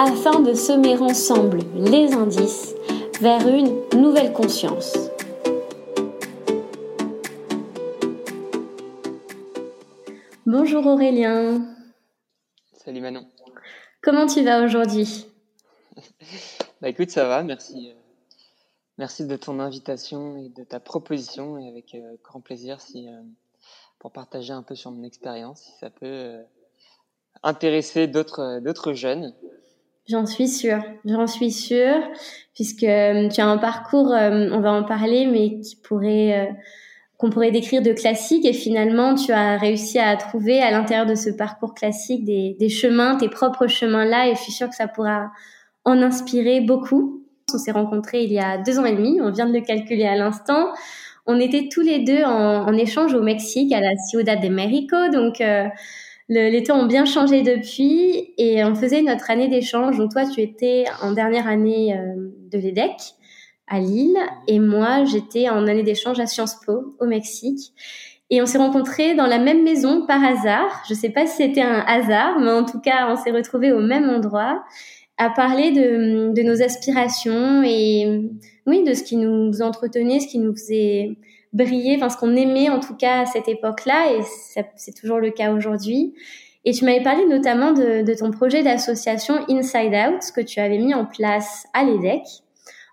afin de semer ensemble les indices vers une nouvelle conscience. Bonjour Aurélien. Salut Manon. Comment tu vas aujourd'hui? Bah écoute, ça va, merci. Euh, merci de ton invitation et de ta proposition et avec euh, grand plaisir si euh, pour partager un peu sur mon expérience, si ça peut intéresser d'autres d'autres jeunes. J'en suis sûre, j'en suis sûre, puisque euh, tu as un parcours, euh, on va en parler, mais qui pourrait, euh, qu'on pourrait décrire de classique, et finalement, tu as réussi à trouver à l'intérieur de ce parcours classique des, des chemins, tes propres chemins là, et je suis sûre que ça pourra en inspirer beaucoup. On s'est rencontrés il y a deux ans et demi, on vient de le calculer à l'instant. On était tous les deux en, en échange au Mexique, à la Ciudad de México, donc les temps ont bien changé depuis et on faisait notre année d'échange. Donc toi, tu étais en dernière année euh, de l'EDEC à Lille et moi, j'étais en année d'échange à Sciences Po au Mexique. Et on s'est rencontrés dans la même maison par hasard. Je sais pas si c'était un hasard, mais en tout cas, on s'est retrouvés au même endroit à parler de, de nos aspirations et oui, de ce qui nous entretenait, ce qui nous faisait briller, enfin ce qu'on aimait en tout cas à cette époque-là, et c'est toujours le cas aujourd'hui. Et tu m'avais parlé notamment de, ton projet d'association Inside Out que tu avais mis en place à l'EDEC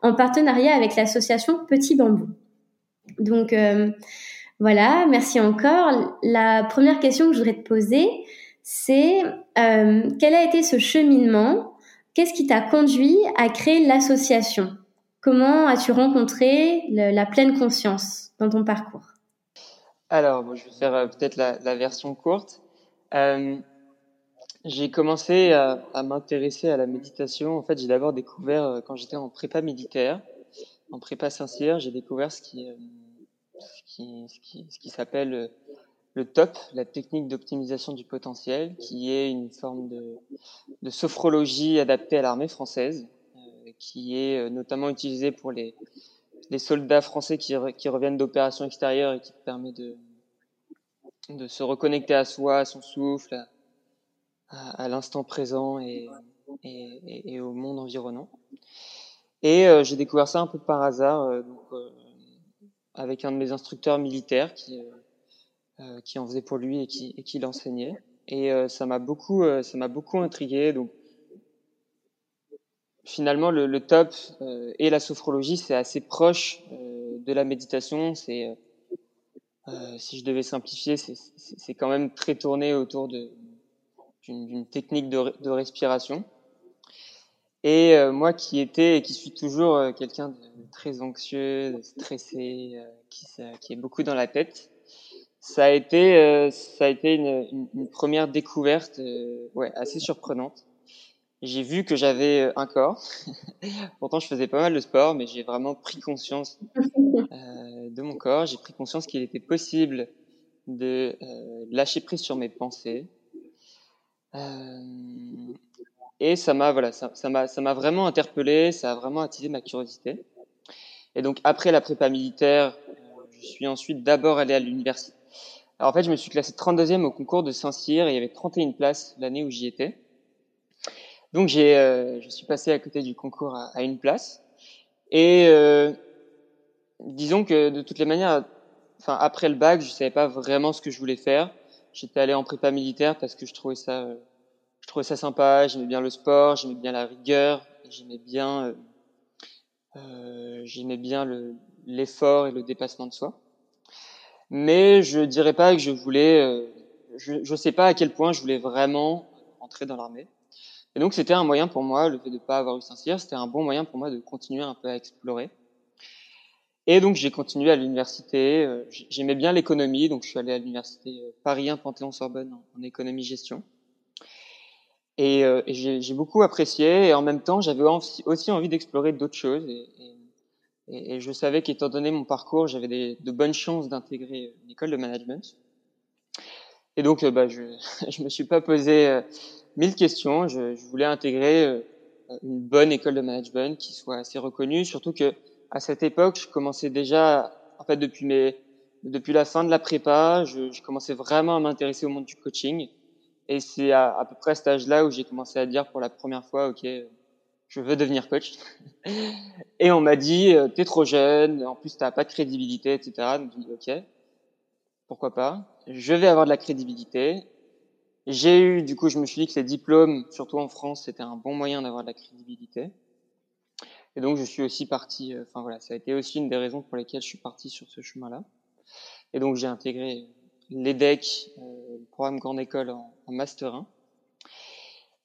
en partenariat avec l'association Petit Bambou. Donc euh, voilà, merci encore. La première question que je voudrais te poser, c'est euh, quel a été ce cheminement? Qu'est-ce qui t'a conduit à créer l'association? Comment as-tu rencontré la pleine conscience dans ton parcours? Alors, je vais faire euh, peut-être la, version courte. Euh, j'ai commencé à, m'intéresser à la méditation. En fait, j'ai d'abord découvert euh, quand j'étais en prépa militaire, en prépa sincère, j'ai découvert ce qui, ce qui, s'appelle le TOP, la technique d'optimisation du potentiel, qui est une forme de sophrologie adaptée à l'armée française, qui est notamment utilisée pour les, les soldats français qui, reviennent d'opérations extérieures et qui permet de, de se reconnecter à soi, à son souffle, à, l'instant présent et, et, au monde environnant. Et euh, j'ai découvert ça un peu par hasard, euh, donc, euh, avec un de mes instructeurs militaires qui, qui en faisait pour lui et qui, et qui l'enseignait. Et ça m'a beaucoup, ça m'a beaucoup intrigué. Donc finalement, le, top euh, et la sophrologie, c'est assez proche euh, de la méditation. C'est, euh, si je devais simplifier, c'est quand même très tourné autour d'une technique de, respiration. Et moi, qui étais et qui suis toujours quelqu'un de très anxieux, de stressé, qui, est beaucoup dans la tête, ça a été, ça a été une, première découverte, assez surprenante j'ai vu que j'avais euh, un corps. Pourtant, je faisais pas mal de sport, mais j'ai vraiment pris conscience euh, de mon corps. J'ai pris conscience qu'il était possible de euh, lâcher prise sur mes pensées. Euh, et ça m'a voilà, ça, ça m'a ça m'a vraiment interpellé, ça a vraiment attisé ma curiosité. Et donc après la prépa militaire, je suis ensuite d'abord allé à l'université. Alors en fait, je me suis classé 32e au concours de Saint-Cyr et il y avait 31 places l'année où j'y étais. Donc j'ai, euh, je suis passé à côté du concours à, une place. Et euh, disons que de toutes les manières, enfin après le bac, je savais pas vraiment ce que je voulais faire. J'étais allé en prépa militaire parce que je trouvais ça, euh, je trouvais ça sympa. J'aimais bien le sport, j'aimais bien la rigueur, j'aimais bien, euh, j'aimais bien le, l'effort et le dépassement de soi. Mais je dirais pas que je voulais, je, je sais pas à quel point je voulais vraiment entrer dans l'armée. Et donc c'était un moyen pour moi, le fait de ne pas avoir eu Saint-Cyr, c'était un bon moyen pour moi de continuer un peu à explorer. Et donc j'ai continué à l'université, euh, j'aimais bien l'économie, donc je suis allé à l'université euh, Paris 1 Panthéon-Sorbonne en, économie-gestion. Et, euh, j'ai beaucoup apprécié. Et en même temps, j'avais aussi envie d'explorer d'autres choses. Et, et, et, je savais qu'étant donné mon parcours, j'avais de bonnes chances d'intégrer une école de management. Et donc, bah, je je me suis pas posé euh, mille questions. Je, je, voulais intégrer euh, une bonne école de management qui soit assez reconnue. Surtout que à cette époque, je commençais déjà, en fait, depuis mes depuis la fin de la prépa, je, je commençais vraiment à m'intéresser au monde du coaching. Et c'est à, à peu près à cet âge-là où j'ai commencé à dire pour la première fois, ok, je veux devenir coach. et on m'a dit, euh, t'es trop jeune, en plus t'as pas de crédibilité, etc. Donc ok, pourquoi pas. Je vais avoir de la crédibilité. J'ai eu, du coup, je me suis dit que les diplômes, surtout en France, c'était un bon moyen d'avoir de la crédibilité. Et donc je suis aussi parti, euh, enfin voilà, ça a été aussi une des raisons pour lesquelles je suis parti sur ce chemin-là. Et donc j'ai intégré l'EDEC, euh, le programme Grande École en, en Master 1.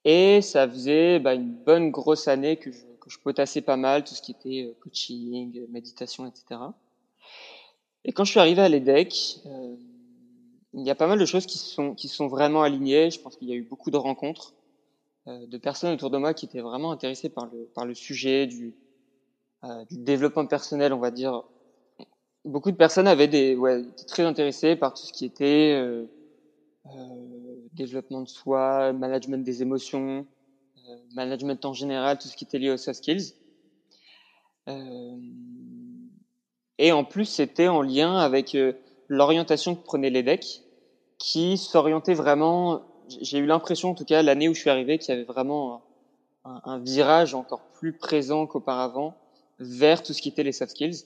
Et ça faisait bah, une bonne grosse année que je, que je potassais pas mal, tout ce qui était euh, coaching, méditation, etc. Et quand je suis arrivé à l'EDEC, euh, il y a pas mal de choses qui sont, qui sont vraiment alignées. Je pense qu'il y a eu beaucoup de rencontres euh, de personnes autour de moi qui étaient vraiment intéressées par le, par le sujet du, euh, du développement personnel, on va dire. Beaucoup de personnes avaient des, ouais, étaient très intéressées par tout ce qui était euh, euh, développement de soi, management des émotions, euh, management en général, tout ce qui était lié aux soft skills. Euh, et en plus, c'était en lien avec l'orientation que prenaient les decks, qui s'orientait vraiment. J'ai eu l'impression, en tout cas, l'année où je suis arrivé, qu'il y avait vraiment un, virage encore plus présent qu'auparavant vers tout ce qui était les soft skills.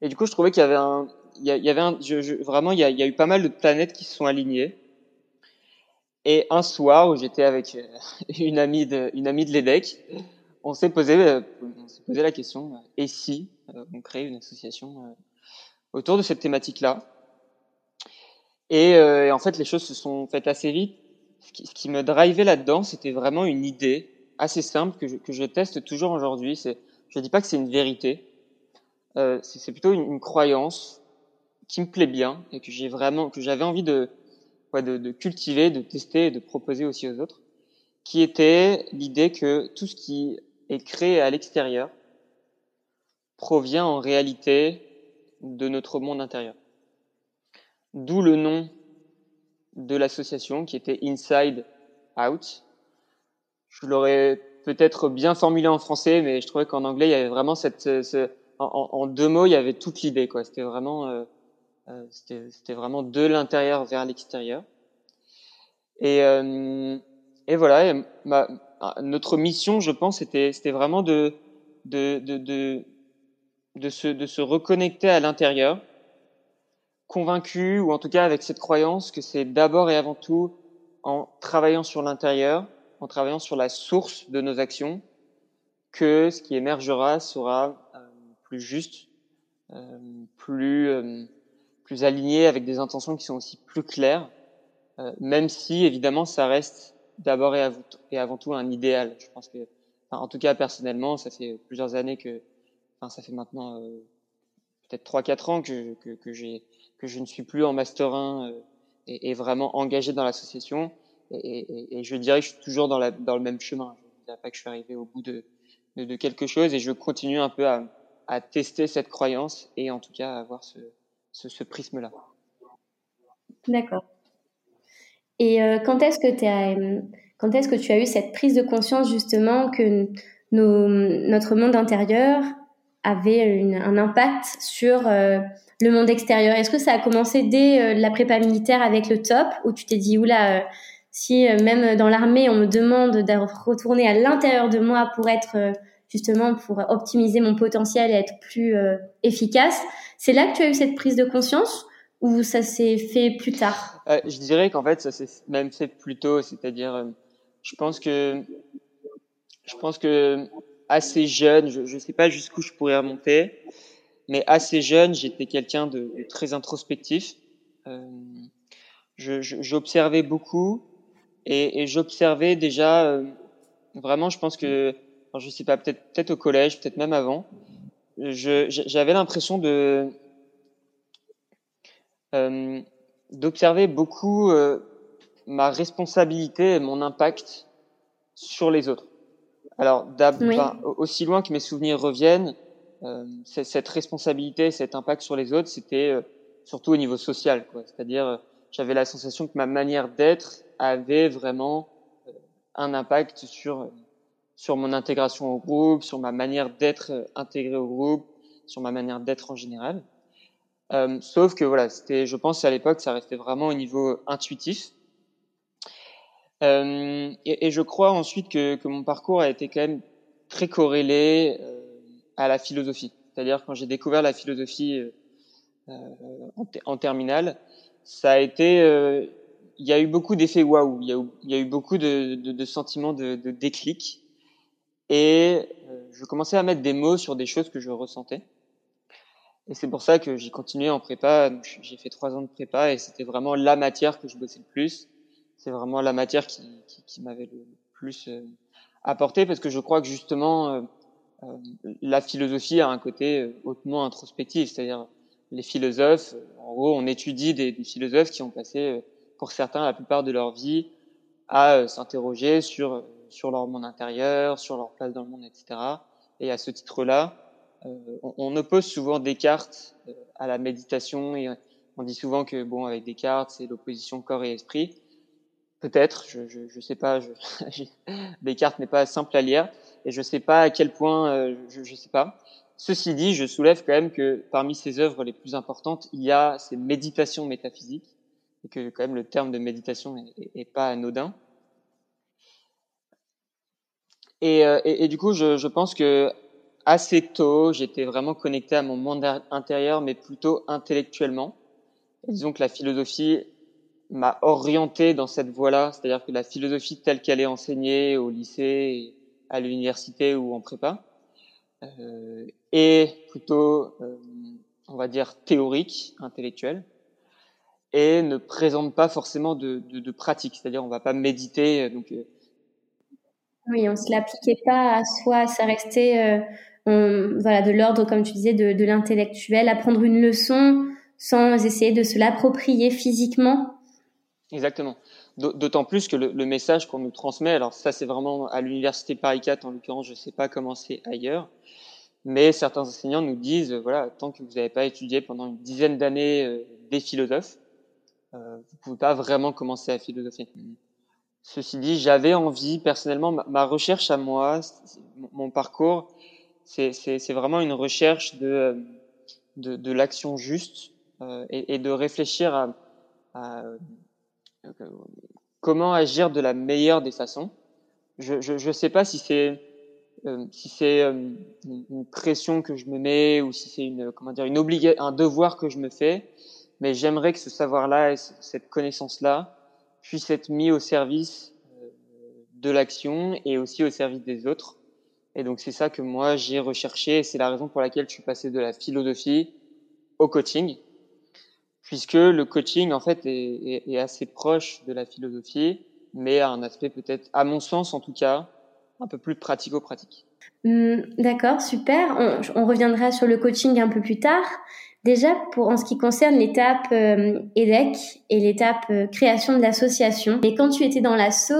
Et du coup, je trouvais qu'il y avait un, il y, avait un, je, je, vraiment, il y, a, eu pas mal de planètes qui se sont alignées. Et un soir où j'étais avec euh, une amie de, une amie de l'EDEC, on s'est posé, euh, on s'est posé la question, et si euh, on crée une association autour de cette thématique-là et, et, en fait, les choses se sont faites assez vite. Ce qui, me drivait là-dedans, c'était vraiment une idée assez simple que je, que je teste toujours aujourd'hui. C'est, je dis pas que c'est une vérité, euh, c'est plutôt une, croyance qui me plaît bien et que j'ai vraiment, que j'avais envie de, ouais, de, de, cultiver, de tester et de proposer aussi aux autres, qui était l'idée que tout ce qui est créé à l'extérieur provient en réalité de notre monde intérieur. D'où le nom de l'association qui était Inside Out. Je l'aurais peut-être bien formulé en français, mais je trouvais qu'en anglais, il y avait vraiment cette, ce, en, deux mots, il y avait toute l'idée, quoi. C'était vraiment, euh, euh, C'était vraiment de l'intérieur vers l'extérieur. Et, euh, et voilà, notre mission, je pense, c'était vraiment de, de, de, de, de, se, de se reconnecter à l'intérieur, convaincu, ou en tout cas avec cette croyance que c'est d'abord et avant tout en travaillant sur l'intérieur, en travaillant sur la source de nos actions, que ce qui émergera sera euh, plus juste, euh, plus euh, plus aligné, avec des intentions qui sont aussi plus claires, euh, même si évidemment ça reste d'abord et, avant tout un idéal. Je pense que, enfin, en tout cas personnellement, ça fait plusieurs années que, ça fait maintenant euh, peut-être trois quatre ans que, que, que j'ai que je ne suis plus en master 1 euh, et, et, vraiment engagé dans l'association. Et, et, je dirais que je suis toujours dans, la, dans le même chemin. Je ne dirais pas que je suis arrivé au bout de, de, de quelque chose et je continue un peu à, à tester cette croyance et en tout cas à avoir ce, ce, ce prisme-là. D'accord. Et euh, quand est-ce que tu as, quand est-ce que tu as eu cette prise de conscience justement que nos, notre monde intérieur avait une, un impact sur euh, le monde extérieur Est-ce que ça a commencé dès euh, la prépa militaire avec le top, où tu t'es dit oula, euh, si euh, même dans l'armée on me demande de retourner à l'intérieur de moi pour être euh, justement pour optimiser mon potentiel et être plus efficace, c'est là que tu as eu cette prise de conscience ou ça s'est fait plus tard? Euh, Je dirais qu'en fait, ça s'est même fait plus tôt. C'est-à-dire, euh, je pense que, je pense que assez jeune, je ne sais pas jusqu'où je pourrais remonter, mais assez jeune, j'étais quelqu'un de, de, très introspectif. Euh, j'observais beaucoup et, et j'observais déjà euh, vraiment, je pense que, je sais pas, peut-être peut-être au collège, peut-être même avant, j'avais l'impression de euh, d'observer beaucoup euh, ma responsabilité et mon impact sur les autres. Alors, aussi loin que mes souvenirs reviennent, euh, cette responsabilité, cet impact sur les autres, c'était euh, surtout au niveau social. C'est-à-dire, euh, j'avais la sensation que ma manière d'être avait vraiment un impact sur sur mon intégration au groupe, sur ma manière d'être intégré au groupe, sur ma manière d'être en général. Sauf que voilà, c'était, je pense à l'époque, ça restait vraiment au niveau intuitif. Euh, et, je crois ensuite que, mon parcours a été quand même très corrélé euh, à la philosophie. C'est-à-dire quand j'ai découvert la philosophie euh, en, terminale, ça a été, il y a eu beaucoup d'effets waouh, il, y a eu beaucoup de sentiments de, de, déclic, et je commençais à mettre des mots sur des choses que je ressentais. Et c'est pour ça que j'ai continué en prépa. J'ai fait trois ans de prépa et c'était vraiment la matière que je bossais le plus. C'est vraiment la matière qui, qui, qui m'avait le plus euh, apporté parce que je crois que justement euh, euh, la philosophie a un côté hautement introspectif, c'est-à-dire les philosophes. En gros, on étudie des, des, philosophes qui ont passé, pour certains, la plupart de leur vie à s'interroger sur sur leur monde intérieur, sur leur place dans le monde, etc. Et à ce titre-là, on, on, oppose souvent Descartes à la méditation et on dit souvent que bon avec Descartes c'est l'opposition corps et esprit. Peut-être, je, je, je sais pas. Je, Descartes n'est pas simple à lire et je sais pas à quel point, euh, je, je sais pas. Ceci dit, je soulève quand même que parmi ses œuvres les plus importantes, il y a ces méditations métaphysiques et que quand même le terme de méditation est, est, pas anodin. Et, et, et, du coup, je, je pense que assez tôt, j'étais vraiment connecté à mon monde intérieur, mais plutôt intellectuellement. Et disons que la philosophie m'a orienté dans cette voie-là, c'est-à-dire que la philosophie telle qu'elle est enseignée au lycée, à l'université ou en prépa, euh, est plutôt, euh, on va dire, théorique, intellectuelle, et ne présente pas forcément de, de, de pratique, c'est-à-dire on va pas méditer. Donc, euh, oui, on se l'appliquait pas à soi, ça restait euh, voilà, de l'ordre, comme tu disais, de, de l'intellectuel, apprendre une leçon sans essayer de se l'approprier physiquement. Exactement. D'autant plus que le, le message qu'on nous transmet, alors ça c'est vraiment à l'université Paris 4 en l'occurrence, je ne sais pas comment c'est ailleurs, mais certains enseignants nous disent, voilà, tant que vous n'avez pas étudié pendant une dizaine d'années euh, des philosophes, euh, vous pouvez pas vraiment commencer à philosopher. Ceci dit, j'avais envie, personnellement, ma, ma, recherche à moi, mon parcours, c'est vraiment une recherche de, de, de l'action juste euh, et, et, de réfléchir à, à comment agir de la meilleure des façons? Je ne sais pas si c'est euh, si c'est euh, une pression que je me mets ou si c'est une comment dire une obligation, un devoir que je me fais, mais j'aimerais que ce savoir-là et cette connaissance-là puisse être mis au service euh, de l'action et aussi au service des autres et donc c'est ça que moi j'ai recherché et c'est la raison pour laquelle je suis passé de la philosophie au coaching, puisque le coaching en fait est, est, est assez proche de la philosophie, mais a un aspect peut-être, à mon sens en tout cas, un peu plus pratico-pratique. Mmh, D'accord, super. On, on, reviendra sur le coaching un peu plus tard. Déjà, pour en ce qui concerne l'étape euh, EDEC et l'étape euh, création de l'association, et quand tu étais dans l'asso,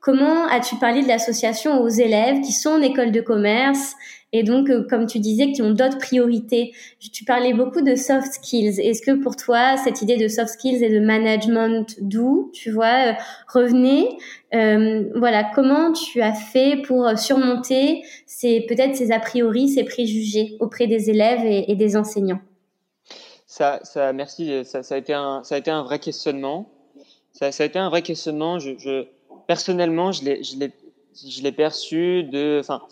comment as-tu parlé de l'association aux élèves qui sont en école de commerce et donc, euh, comme tu disais, qui ont d'autres priorités? Tu parlais beaucoup de soft skills. Est-ce que pour toi, cette idée de soft skills et de management doux, tu vois, euh, revenait? Euh, Voilà, comment tu as fait pour surmonter ces peut-être ces a priori, ces préjugés auprès des élèves et des enseignants? Ça, ça, merci. Ça, ça, a été un, ça a été un vrai questionnement. Ça, ça a été un vrai questionnement. Je, je personnellement, je l'ai, je l'ai, je l'ai perçu de, enfin,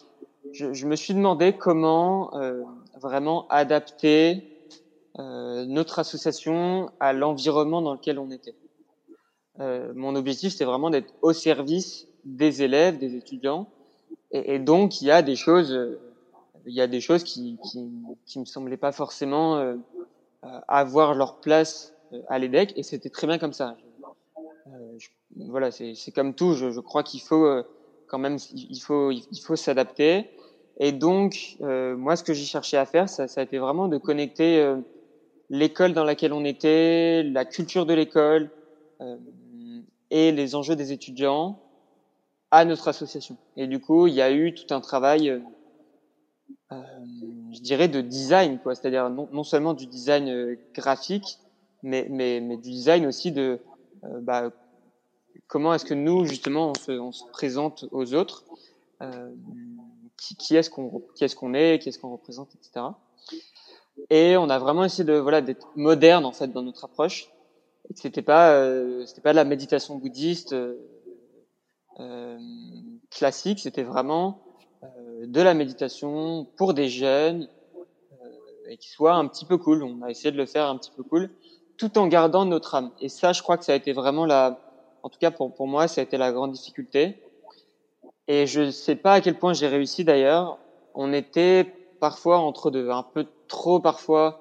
je, je, me suis demandé comment euh, vraiment adapter euh, notre association à l'environnement dans lequel on était. Euh, mon objectif, c'était vraiment d'être au service des élèves, des étudiants, et, et, donc il y a des choses, il y a des choses qui, qui, qui me semblaient pas forcément euh, euh, avoir leur place euh, à l'EDEC et c'était très bien comme ça. Euh, je, voilà, c'est comme tout. Je, je crois qu'il faut quand même, il faut, il faut s'adapter. Et donc, euh, moi, ce que j'ai cherché à faire, ça, ça, a été vraiment de connecter euh, l'école dans laquelle on était, la culture de l'école, euh, et les enjeux des étudiants à notre association. Et du coup, il y a eu tout un travail, euh, euh je dirais, de design, quoi. C'est-à-dire non, non, seulement du design euh, graphique, mais, mais, mais, du design aussi de euh, bah, comment est-ce que nous, justement, on se, on se présente aux autres, euh, qui, est-ce qu'on qui est-ce qu'on est, qui est-ce qu'on représente, etc. Et on a vraiment essayé de voilà d'être moderne en fait dans notre approche. C'était pas euh, c'était pas de la méditation bouddhiste euh, classique, c'était vraiment de la méditation pour des jeunes euh, et qui soit un petit peu cool. On a essayé de le faire un petit peu cool, tout en gardant notre âme. Et ça, je crois que ça a été vraiment la, en tout cas pour pour moi, ça a été la grande difficulté. Et je sais pas à quel point j'ai réussi d'ailleurs. On était parfois entre deux, un peu trop parfois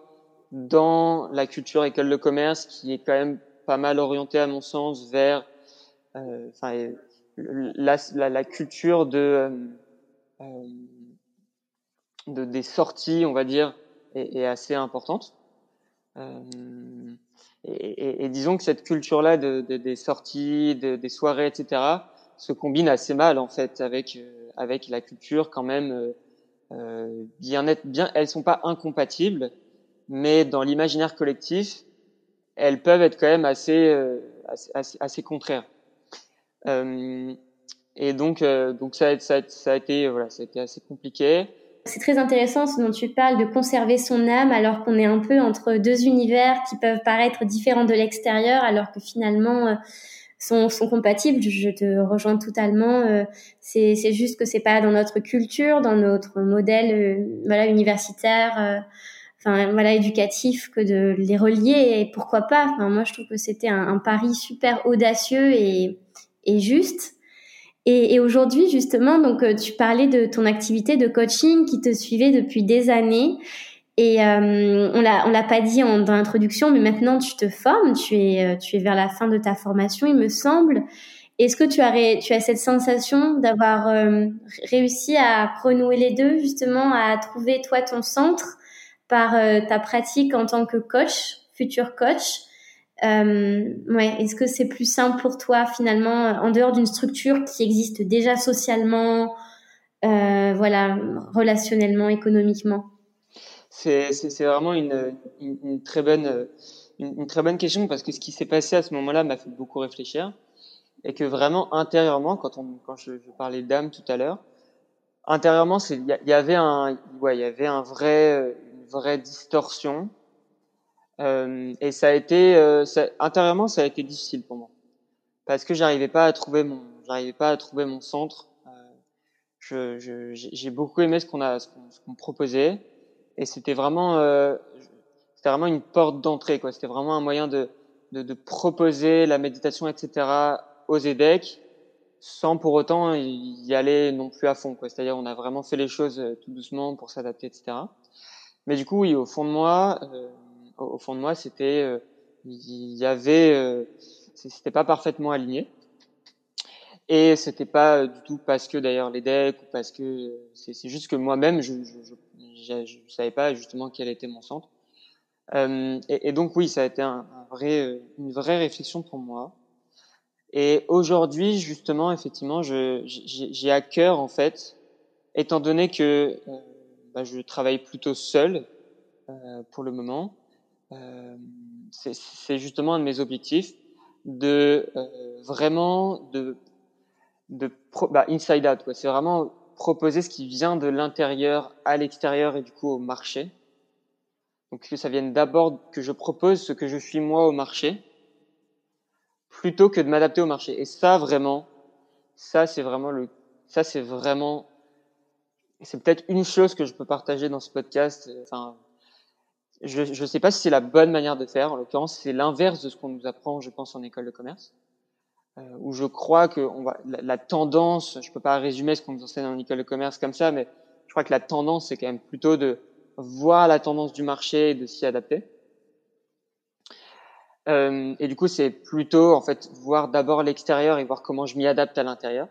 dans la culture école de commerce qui est quand même pas mal orientée à mon sens vers euh, enfin la, la, la, culture de, euh, de des sorties on va dire est, est assez importante. Euh, et, et, et, disons que cette culture là de, de, des sorties de, des soirées etc se combine assez mal en fait avec euh, avec la culture quand même euh, euh, bien être bien elles sont pas incompatibles mais dans l'imaginaire collectif elles peuvent être quand même assez euh, assez, assez, contraires. Euh, et donc euh, donc ça, ça, ça a été voilà ça a été assez compliqué c'est très intéressant ce dont tu parles de conserver son âme alors qu'on est un peu entre deux univers qui peuvent paraître différents de l'extérieur alors que finalement sont, sont compatibles. Je te rejoins totalement. Euh, c'est, c'est juste que c'est pas dans notre culture, dans notre modèle, euh, voilà, universitaire, euh, enfin voilà, éducatif, que de les relier. Et pourquoi pas Enfin, moi, je trouve que c'était un, un pari super audacieux et, et juste. Et, et aujourd'hui, justement, donc tu parlais de ton activité de coaching qui te suivait depuis des années. Et euh, on l'a on l'a pas dit en, dans l'introduction, mais maintenant tu te formes, tu es euh, tu es vers la fin de ta formation, il me semble. Est-ce que tu as tu as cette sensation d'avoir euh, réussi à renouer les deux, justement, à trouver toi ton centre par euh, ta pratique en tant que coach, futur coach? Euh, ouais, est-ce que c'est plus simple pour toi finalement en dehors d'une structure qui existe déjà socialement, voilà, relationnellement, économiquement? C'est vraiment une, une, très bonne, une, très bonne question parce que ce qui s'est passé à ce moment-là m'a fait beaucoup réfléchir et que vraiment intérieurement, quand, on, quand je, je parlais d'âme tout à l'heure, intérieurement, il y, y, avait un, ouais, il y avait un vrai, une vraie distorsion euh, et ça a été, euh, ça, intérieurement, ça a été difficile pour moi. Parce que j'arrivais pas à trouver mon, j'arrivais pas à trouver mon centre. Euh, je, j'ai beaucoup aimé ce qu'on a, ce qu'on proposait. Et c'était vraiment euh, c'était vraiment une porte d'entrée quoi. C'était vraiment un moyen de, de, de proposer la méditation etc aux EDEC sans pour autant y aller non plus à fond quoi. C'est-à-dire on a vraiment fait les choses euh, tout doucement pour s'adapter etc mais du coup oui au fond de moi euh, au fond de moi c'était euh, il y avait euh, c'était pas parfaitement aligné et c'était pas du tout parce que d'ailleurs les decks ou parce que c'est juste que moi-même je, je, je je savais pas justement quel était mon centre. Euh, et, et, donc oui, ça a été un, un vrai, une vraie réflexion pour moi. Et aujourd'hui, justement, effectivement, j'ai à cœur, en fait, étant donné que euh, bah, je travaille plutôt seul euh, pour le moment, euh, c'est justement un de mes objectifs de euh, vraiment de, de bah, inside out. C'est vraiment proposer ce qui vient de l'intérieur à l'extérieur et du coup au marché. Donc que ça vienne d'abord que je propose ce que je suis moi au marché, plutôt que de m'adapter au marché. Et ça vraiment, ça c'est vraiment le, ça c'est vraiment, c'est peut-être une chose que je peux partager dans ce podcast. Enfin, je ne sais pas si c'est la bonne manière de faire. En l'occurrence, c'est l'inverse de ce qu'on nous apprend, je pense, en école de commerce euh, où je crois que on va, la, la, tendance, je peux pas résumer ce qu'on nous enseigne en école de commerce comme ça, mais je crois que la tendance, c'est quand même plutôt de voir la tendance du marché et de s'y adapter. Euh, et du coup, c'est plutôt en fait voir d'abord l'extérieur et voir comment je m'y adapte à l'intérieur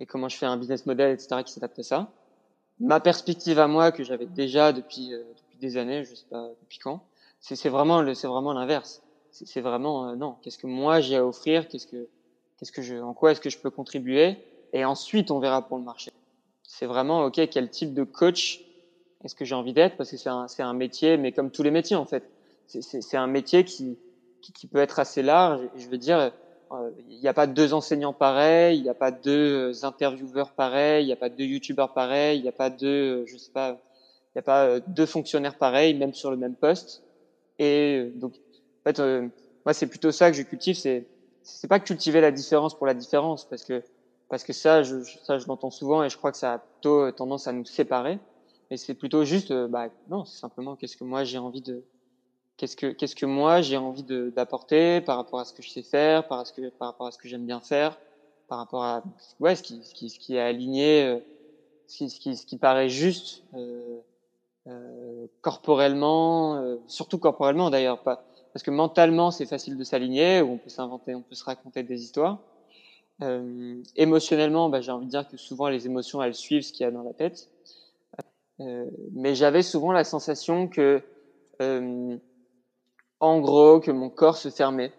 et comment je fais un business model, etc., qui s'adapte à ça. Ma perspective à moi que j'avais déjà depuis euh, des années, je sais pas depuis quand, c'est vraiment c'est vraiment l'inverse C'est vraiment non. Qu'est-ce que moi j'ai à offrir? Qu'est-ce que qu'est-ce que je, en quoi est-ce que je peux contribuer? Et ensuite, on verra pour le marché. C'est vraiment ok, quel type de coach est-ce que j'ai envie d'être? Parce que c'est un, c'est un métier, mais comme tous les métiers en fait, c'est un métier qui, qui, peut être assez large. Je veux dire, euh, il n'y a pas deux enseignants pareils, il n'y a pas deux intervieweurs pareils, il n'y a pas deux youtubeurs pareils, il n'y a pas deux, je sais pas, n'y a pas deux fonctionnaires pareils, même sur le même poste. Et donc, en fait, euh, moi, c'est plutôt ça que je cultive, c'est c'est pas cultiver la différence pour la différence, parce que parce que ça, je, ça, je l'entends souvent et je crois que ça a plutôt tendance à nous séparer. Mais c'est plutôt juste, euh, bah non, c'est simplement qu'est-ce que moi j'ai envie de, qu'est-ce que qu'est-ce que moi j'ai envie d'apporter par rapport à ce que je sais faire, par, à ce que, par rapport à ce que j'aime bien faire, par rapport à ouais ce qui ce qui, ce qui est aligné, euh, ce qui, ce qui ce qui paraît juste euh, euh, corporellement, euh, surtout corporellement d'ailleurs pas parce que mentalement c'est facile de s'aligner on peut s'inventer, on peut se raconter des histoires. Euh, émotionnellement, bah, j'ai envie de dire que souvent les émotions elles suivent ce qu'il y a dans la tête. mais j'avais souvent la sensation que en gros que mon corps se fermait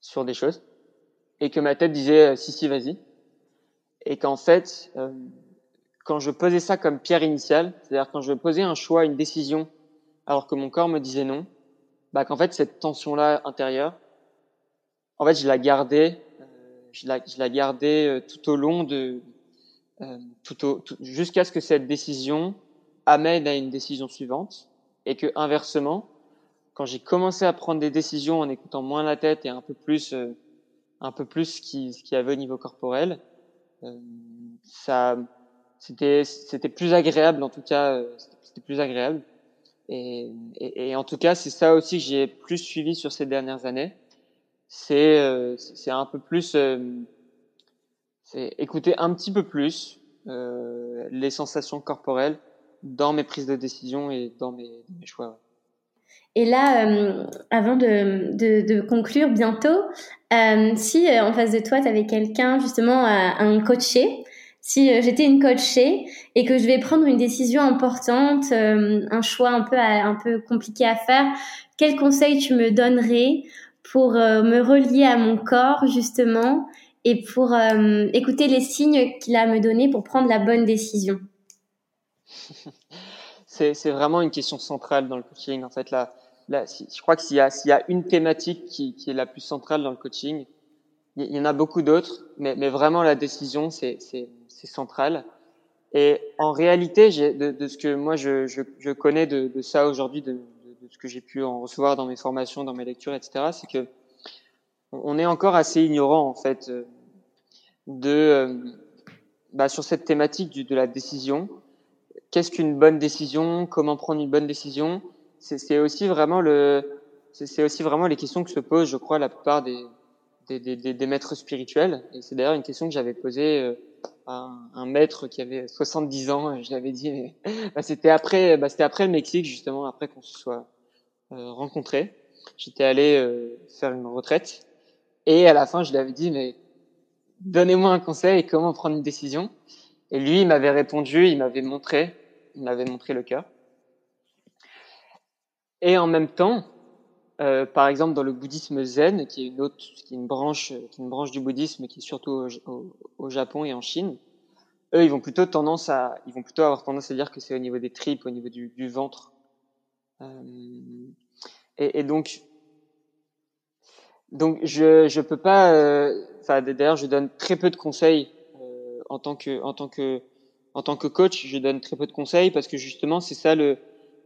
sur des choses et que ma tête disait euh, si si vas-y et qu'en fait euh, quand je posais ça comme pierre initiale, c'est-à-dire quand je posais un choix, une décision alors que mon corps me disait non, bah qu'en fait cette tension là intérieure en fait je la gardais euh, je la, je la gardais tout au long de tout, au, jusqu'à ce que cette décision amène à une décision suivante et que inversement quand j'ai commencé à prendre des décisions en écoutant moins la tête et un peu plus, euh, un peu plus ce qui, ce qui avait au niveau corporel, euh, ça, c'était, c'était plus agréable en tout cas, euh, c'était plus agréable. Et, et, et, en tout cas, c'est ça aussi que j'ai plus suivi sur ces dernières années. C'est, euh, c'est un peu plus, c'est écouter un petit peu plus les sensations corporelles dans mes prises de décision et dans mes, mes choix. Et là, euh, avant de, de, de, conclure bientôt, euh, si euh, en face de toi, tu avais quelqu'un justement un coaché, si euh, j'étais une coachée et que je vais prendre une décision importante, un choix un peu, un peu compliqué à faire, quel conseil tu me donnerais pour me relier à mon corps justement et pour écouter les signes qu'il a à me donner pour prendre la bonne décision? C'est vraiment une question centrale dans le coaching. En fait, là, je crois que s'il y, y a une thématique qui, qui, est la plus centrale dans le coaching, il y en a beaucoup d'autres, mais, mais vraiment la décision, c'est, c'est, central. Et en réalité, de, ce que moi je, connais de, ça aujourd'hui, de, ce que j'ai pu en recevoir dans mes formations, dans mes lectures, etc., c'est que on est encore assez ignorant en fait euh, de euh, bah, sur cette thématique de la décision. Qu'est-ce qu'une bonne décision? Comment prendre une bonne décision? C'est aussi vraiment le, c'est aussi vraiment les questions que se posent, je crois, la plupart des, maîtres spirituels. Et c'est d'ailleurs une question que j'avais posée un, maître qui avait 70 ans. Je l'avais dit, bah, c'était après, bah, c'était après le Mexique, justement, après qu'on se soit euh, rencontrés. J'étais allé euh, faire une retraite. Et à la fin, je lui avais dit, mais donnez-moi un conseil, comment prendre une décision. Et lui, il m'avait répondu, il m'avait montré, il m'avait montré le cœur. Et en même temps, euh, par exemple dans le bouddhisme zen, qui est une autre, qui est une branche, une branche du bouddhisme qui est surtout au, au, Japon et en Chine, eux ils vont plutôt tendance à, ils vont plutôt avoir tendance à dire que c'est au niveau des tripes, au niveau du, du ventre. Euh, et, et, donc, donc je je peux pas, euh, enfin d'ailleurs je donne très peu de conseils euh, en tant que en tant que en tant que coach, je donne très peu de conseils parce que justement c'est ça le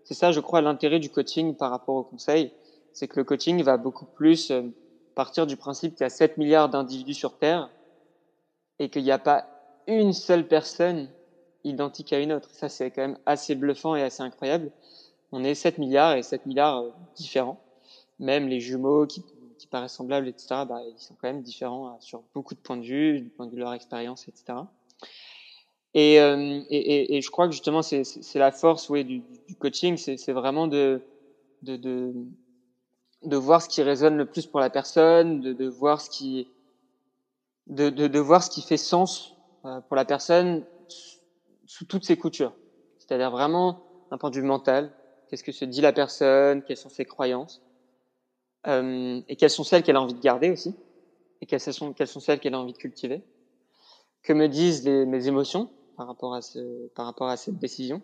c'est ça, je crois, l'intérêt du coaching par rapport au conseil. C'est que le coaching va beaucoup plus euh, partir du principe qu'il y a 7 milliards d'individus sur Terre et qu'il n'y a pas une seule personne identique à une autre. Ça, c'est quand même assez bluffant et assez incroyable. On est 7 milliards et 7 milliards euh, différents. Même les jumeaux qui, qui paraissent semblables, etc., bah, ils sont quand même différents euh, sur beaucoup de points de vue, du point de vue de leur expérience, etc. Et, et, je crois que justement, c'est la force oui, du, coaching, c'est vraiment de, de, voir ce qui résonne le plus pour la personne, de, de voir ce qui de, de, de voir ce qui fait sens euh, pour la personne sous toutes ses coutures. C'est-à-dire vraiment d'un point de vue mental, qu'est-ce que se dit la personne, quelles sont ses croyances. euh, et quelles sont celles qu'elle a envie de garder aussi, et quelles sont, quelles sont celles qu'elle a envie de cultiver. Que me disent les, mes émotions par rapport à ce, par rapport à cette décision?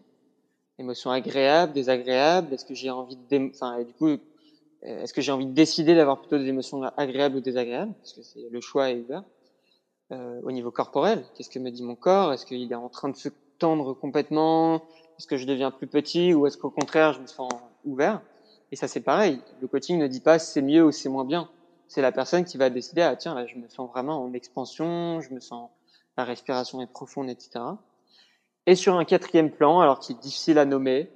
Émotions agréables, désagréables? Est-ce que j'ai envie de, enfin, du coup, est-ce que j'ai envie de décider d'avoir plutôt des émotions agréables ou désagréables? Parce que c'est le choix est ouvert. Euh, au niveau corporel, qu'est-ce que me dit mon corps? Est-ce qu'il est en train de se tendre complètement? Est-ce que je deviens plus petit? Ou est-ce qu'au contraire je me sens ouvert? Et ça c'est pareil. Le coaching ne dit pas c'est mieux ou c'est moins bien. C'est la personne qui va décider ah tiens là je me sens vraiment en expansion, je me sens la respiration est profonde etc. Et sur un quatrième plan, alors qui est difficile à nommer,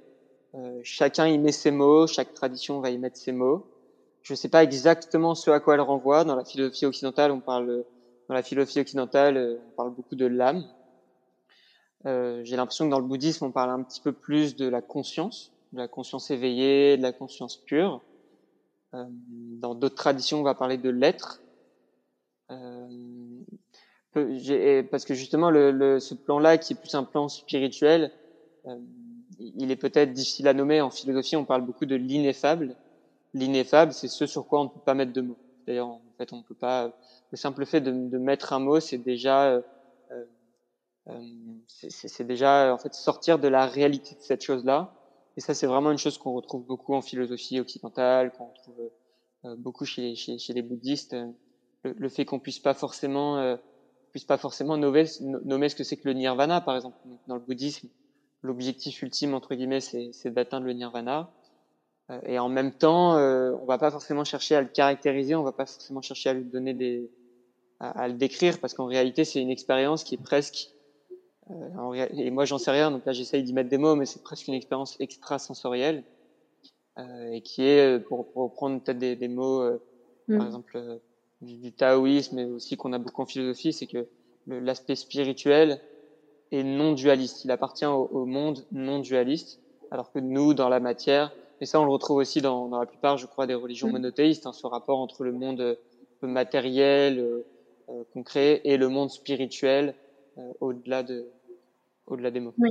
euh, chacun y met ses mots, chaque tradition va y mettre ses mots. Je ne sais pas exactement ce à quoi elle renvoie. Dans la philosophie occidentale, on parle dans la philosophie occidentale, euh, on parle beaucoup de l'âme. Euh, J'ai l'impression que dans le bouddhisme, on parle un petit peu plus de la conscience, de la conscience éveillée, de la conscience pure. Euh, dans d'autres traditions, on va parler de l'être. Euh, parce que justement, le, le, ce plan-là, qui est plus un plan spirituel, il est peut-être difficile à nommer. En philosophie, on parle beaucoup de l'ineffable. L'ineffable, c'est ce sur quoi on ne peut pas mettre de mots. D'ailleurs, en fait, on ne peut pas. Le simple fait de, mettre un mot, c'est déjà, euh, euh, c'est déjà en fait sortir de la réalité de cette chose-là. Et ça, c'est vraiment une chose qu'on retrouve beaucoup en philosophie occidentale, qu'on retrouve euh, beaucoup chez, les bouddhistes. Le, le fait qu'on puisse pas forcément, euh, puisse pas forcément nommer, nommer ce que c'est que le nirvana, par exemple. Dans le bouddhisme, l'objectif ultime entre guillemets, c'est d'atteindre le nirvana. Euh, et en même temps, euh, on va pas forcément chercher à le caractériser, on va pas forcément chercher à lui donner des, à, à le décrire, parce qu'en réalité, c'est une expérience qui est presque, euh, et moi j'en sais rien, donc là j'essaye d'y mettre des mots, mais c'est presque une expérience extrasensorielle, euh, et qui est, pour, pour reprendre peut-être des, des, mots, mm. par exemple du, du, taoïsme, mais aussi qu'on a beaucoup en philosophie, c'est que l'aspect spirituel est non dualiste, il appartient au, au monde non dualiste, alors que nous, dans la matière, et ça, on le retrouve aussi dans, dans la plupart, je crois, des religions monothéistes, hein, ce rapport entre le monde euh, matériel, euh, euh, concret, et le monde spirituel, euh, au-delà de, au-delà des mots. Oui.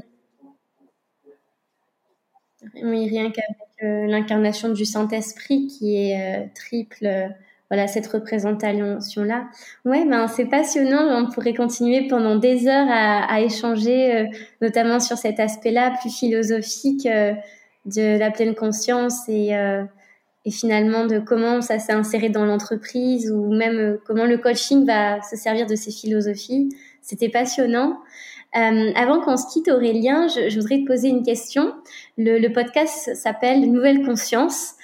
Oui, rien qu'avec euh, l'incarnation du Saint-Esprit qui est triple voilà cette représentation là. Ouais, ben c'est passionnant. On pourrait continuer pendant des heures à, à échanger, euh, notamment sur cet aspect-là plus philosophique euh, de la pleine conscience et, euh, et finalement de comment ça s'est inséré dans l'entreprise ou même euh, comment le coaching va se servir de ces philosophies. C'était passionnant. Euh, avant qu'on se quitte, Aurélien, je, je, voudrais te poser une question. Le, le podcast s'appelle Nouvelle Conscience.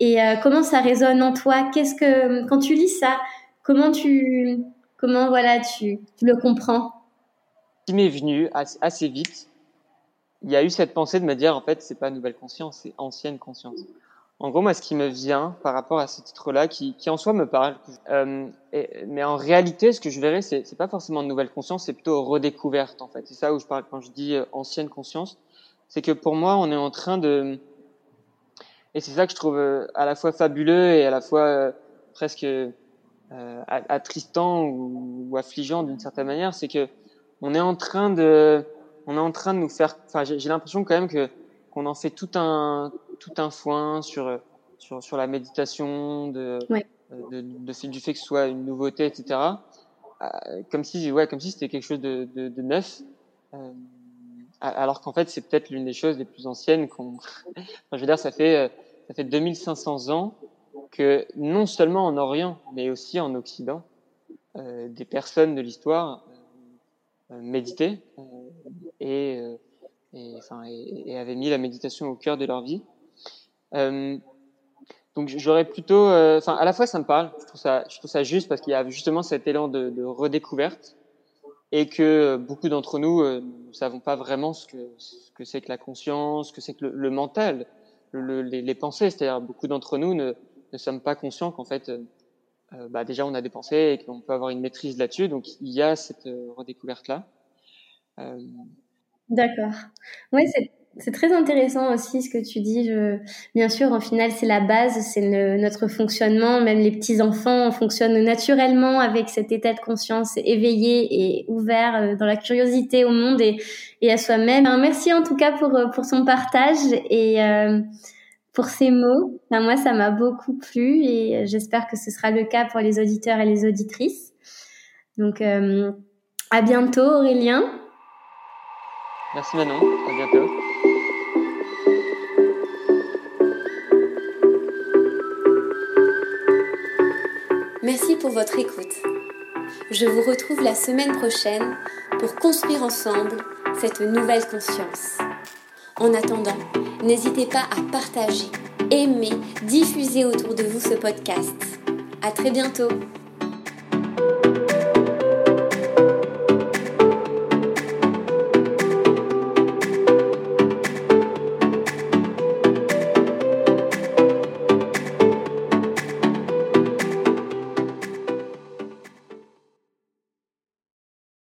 Et euh, comment ça résonne en toi? Qu'est-ce que quand tu lis ça, comment tu comment voilà tu, tu le comprends? Ce qui m'est venu assez, vite, il y a eu cette pensée de me dire en fait c'est pas nouvelle conscience, c'est ancienne conscience. En gros, moi, ce qui me vient par rapport à ce titre-là, qui, qui en soi me parle, euh, mais en réalité, ce que je verrais, c'est, c'est pas forcément de nouvelle conscience, c'est plutôt redécouverte en fait. C'est ça où je parle quand je dis euh, ancienne conscience, c'est que pour moi, on est en train de et c'est ça que je trouve euh, à la fois fabuleux et à la fois euh, presque euh, attristant ou, ou affligeant d'une certaine manière, c'est que on est en train de, on est en train de nous faire. Enfin, j'ai l'impression quand même que qu'on en fait tout un tout un foin sur sur sur la méditation, de, ouais. de, de, de, du fait que ce soit une nouveauté, etc. comme si ouais, comme si c'était quelque chose de, de, de neuf. Euh, alors qu'en fait c'est peut-être l'une des choses les plus anciennes qu'on. je veux dire, ça fait ça fait 2500 ans que non seulement en Orient, mais aussi en Occident, euh, des personnes de l'histoire euh, méditaient euh, et, euh, et, enfin, et, avaient mis la méditation au cœur de leur vie. Euh, donc j'aurais plutôt, enfin à la fois ça me parle, je trouve ça, je trouve ça juste parce qu'il y a justement cet élan de redécouverte et que beaucoup d'entre nous euh, ne savons pas vraiment ce que ce que c'est que la conscience, ce que c'est que le, le mental, le, les, les, pensées. C'est-à-dire beaucoup d'entre nous ne, ne sommes pas conscients qu'en fait, euh, bah déjà on a des pensées et qu'on peut avoir une maîtrise là-dessus. Donc il y a cette euh, redécouverte là. Euh... D'accord. Oui, c'est c'est très intéressant aussi ce que tu dis. Je... Bien sûr, en final, c'est la base, c'est le, notre fonctionnement. Même les petits enfants fonctionnent naturellement avec cet état de conscience éveillé et ouvert euh, dans la curiosité au monde et, et à soi-même. Merci en tout cas pour pour son partage et euh, pour ces mots. moi, ça m'a beaucoup plu et j'espère que ce sera le cas pour les auditeurs et les auditrices. Donc, euh, à bientôt, Aurélien. Merci Manon. À bientôt. Pour votre écoute. Je vous retrouve la semaine prochaine pour construire ensemble cette nouvelle conscience. En attendant, n'hésitez pas à partager, aimer, diffuser autour de vous ce podcast. À très bientôt!